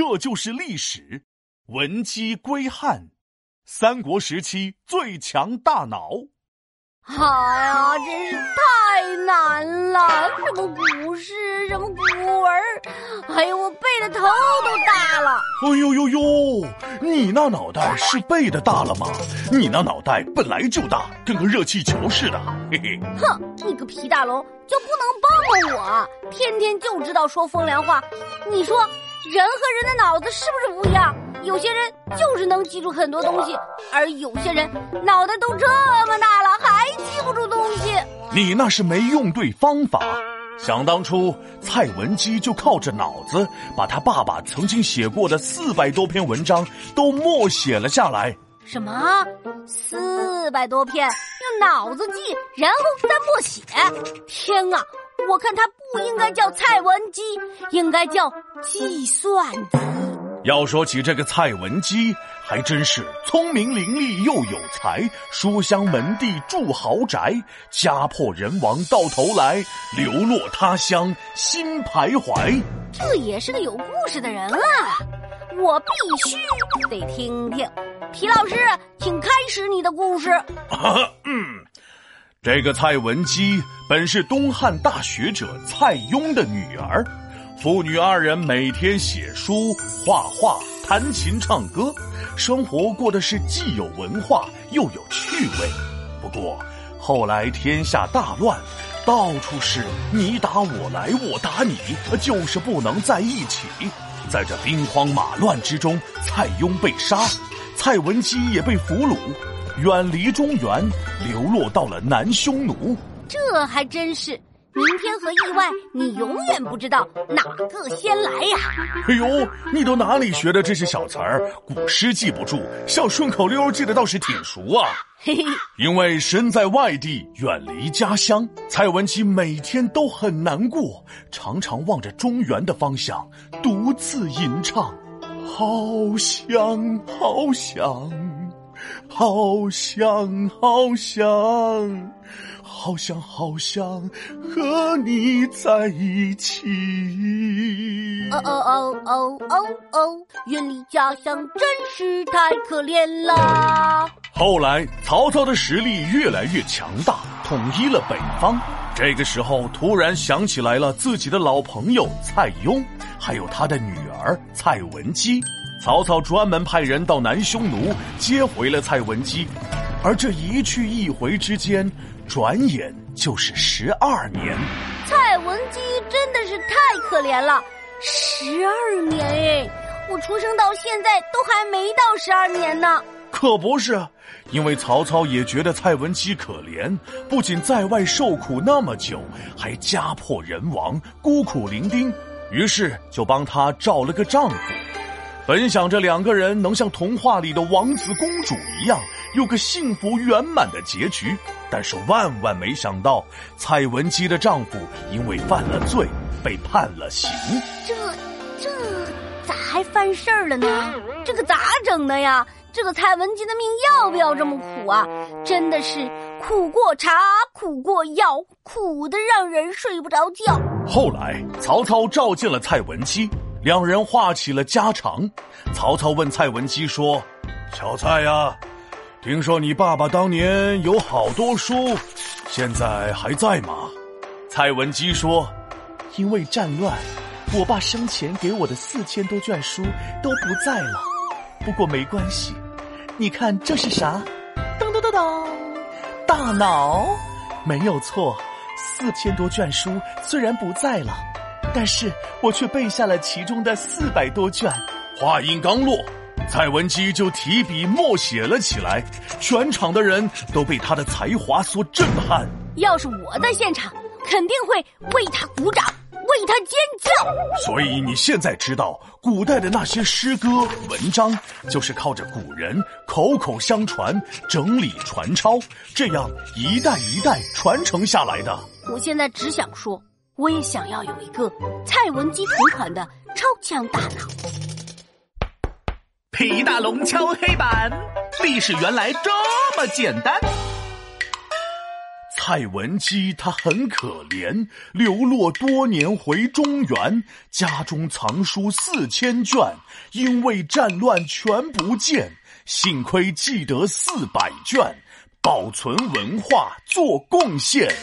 这就是历史。文姬归汉，三国时期最强大脑。哎呀，真是太难了！什么古诗，什么古文，哎呦，我背的头都大了。哎呦呦呦，你那脑袋是背的大了吗？你那脑袋本来就大，跟个热气球似的。嘿嘿。哼，你个皮大龙就不能帮帮我？天天就知道说风凉话。你说，人和人的脑子是不是不一样？有些人就是能记住很多东西，而有些人脑袋都这么大了，还记不住东西。你那是没用对方法。想当初，蔡文姬就靠着脑子，把他爸爸曾经写过的四百多篇文章都默写了下来。什么？四百多篇？用脑子记，然后再默写？天啊！我看他不应该叫蔡文姬，应该叫计算机。要说起这个蔡文姬，还真是聪明伶俐又有才，书香门第住豪宅，家破人亡到头来流落他乡心徘徊。这也是个有故事的人啊！我必须得听听。皮老师，请开始你的故事。嗯，这个蔡文姬本是东汉大学者蔡邕的女儿。父女二人每天写书、画画、弹琴、唱歌，生活过的是既有文化又有趣味。不过后来天下大乱，到处是你打我来，我打你，就是不能在一起。在这兵荒马乱之中，蔡邕被杀，蔡文姬也被俘虏，远离中原，流落到了南匈奴。这还真是。明天和意外，你永远不知道哪个先来呀！哎呦，你都哪里学的这些小词儿？古诗记不住，像顺口溜记得倒是挺熟啊！嘿嘿，因为身在外地，远离家乡，蔡文姬每天都很难过，常常望着中原的方向，独自吟唱：好想，好想，好想，好想。好想好想和你在一起。哦哦哦哦哦哦！远离家乡真是太可怜了。后来曹操的实力越来越强大，统一了北方。这个时候突然想起来了自己的老朋友蔡邕，还有他的女儿蔡文姬。曹操专门派人到南匈奴接回了蔡文姬，而这一去一回之间。转眼就是十二年，蔡文姬真的是太可怜了。十二年哎，我出生到现在都还没到十二年呢。可不是，因为曹操也觉得蔡文姬可怜，不仅在外受苦那么久，还家破人亡、孤苦伶仃，于是就帮他找了个丈夫。本想着两个人能像童话里的王子公主一样。有个幸福圆满的结局，但是万万没想到，蔡文姬的丈夫因为犯了罪，被判了刑。这这咋还犯事儿了呢？这个咋整的呀？这个蔡文姬的命要不要这么苦啊？真的是苦过茶，苦过药，苦的让人睡不着觉。后来曹操召见了蔡文姬，两人话起了家常。曹操问蔡文姬说：“小蔡呀。”听说你爸爸当年有好多书，现在还在吗？蔡文姬说：“因为战乱，我爸生前给我的四千多卷书都不在了。不过没关系，你看这是啥？噔噔噔噔，大脑，没有错。四千多卷书虽然不在了，但是我却背下了其中的四百多卷。”话音刚落。蔡文姬就提笔默写了起来，全场的人都被他的才华所震撼。要是我在现场，肯定会为他鼓掌，为他尖叫。所以你现在知道，古代的那些诗歌文章，就是靠着古人口口相传、整理传抄，这样一代一代传承下来的。我现在只想说，我也想要有一个蔡文姬同款的超强大脑。皮大龙敲黑板，历史原来这么简单。蔡文姬她很可怜，流落多年回中原，家中藏书四千卷，因为战乱全不见，幸亏记得四百卷，保存文化做贡献。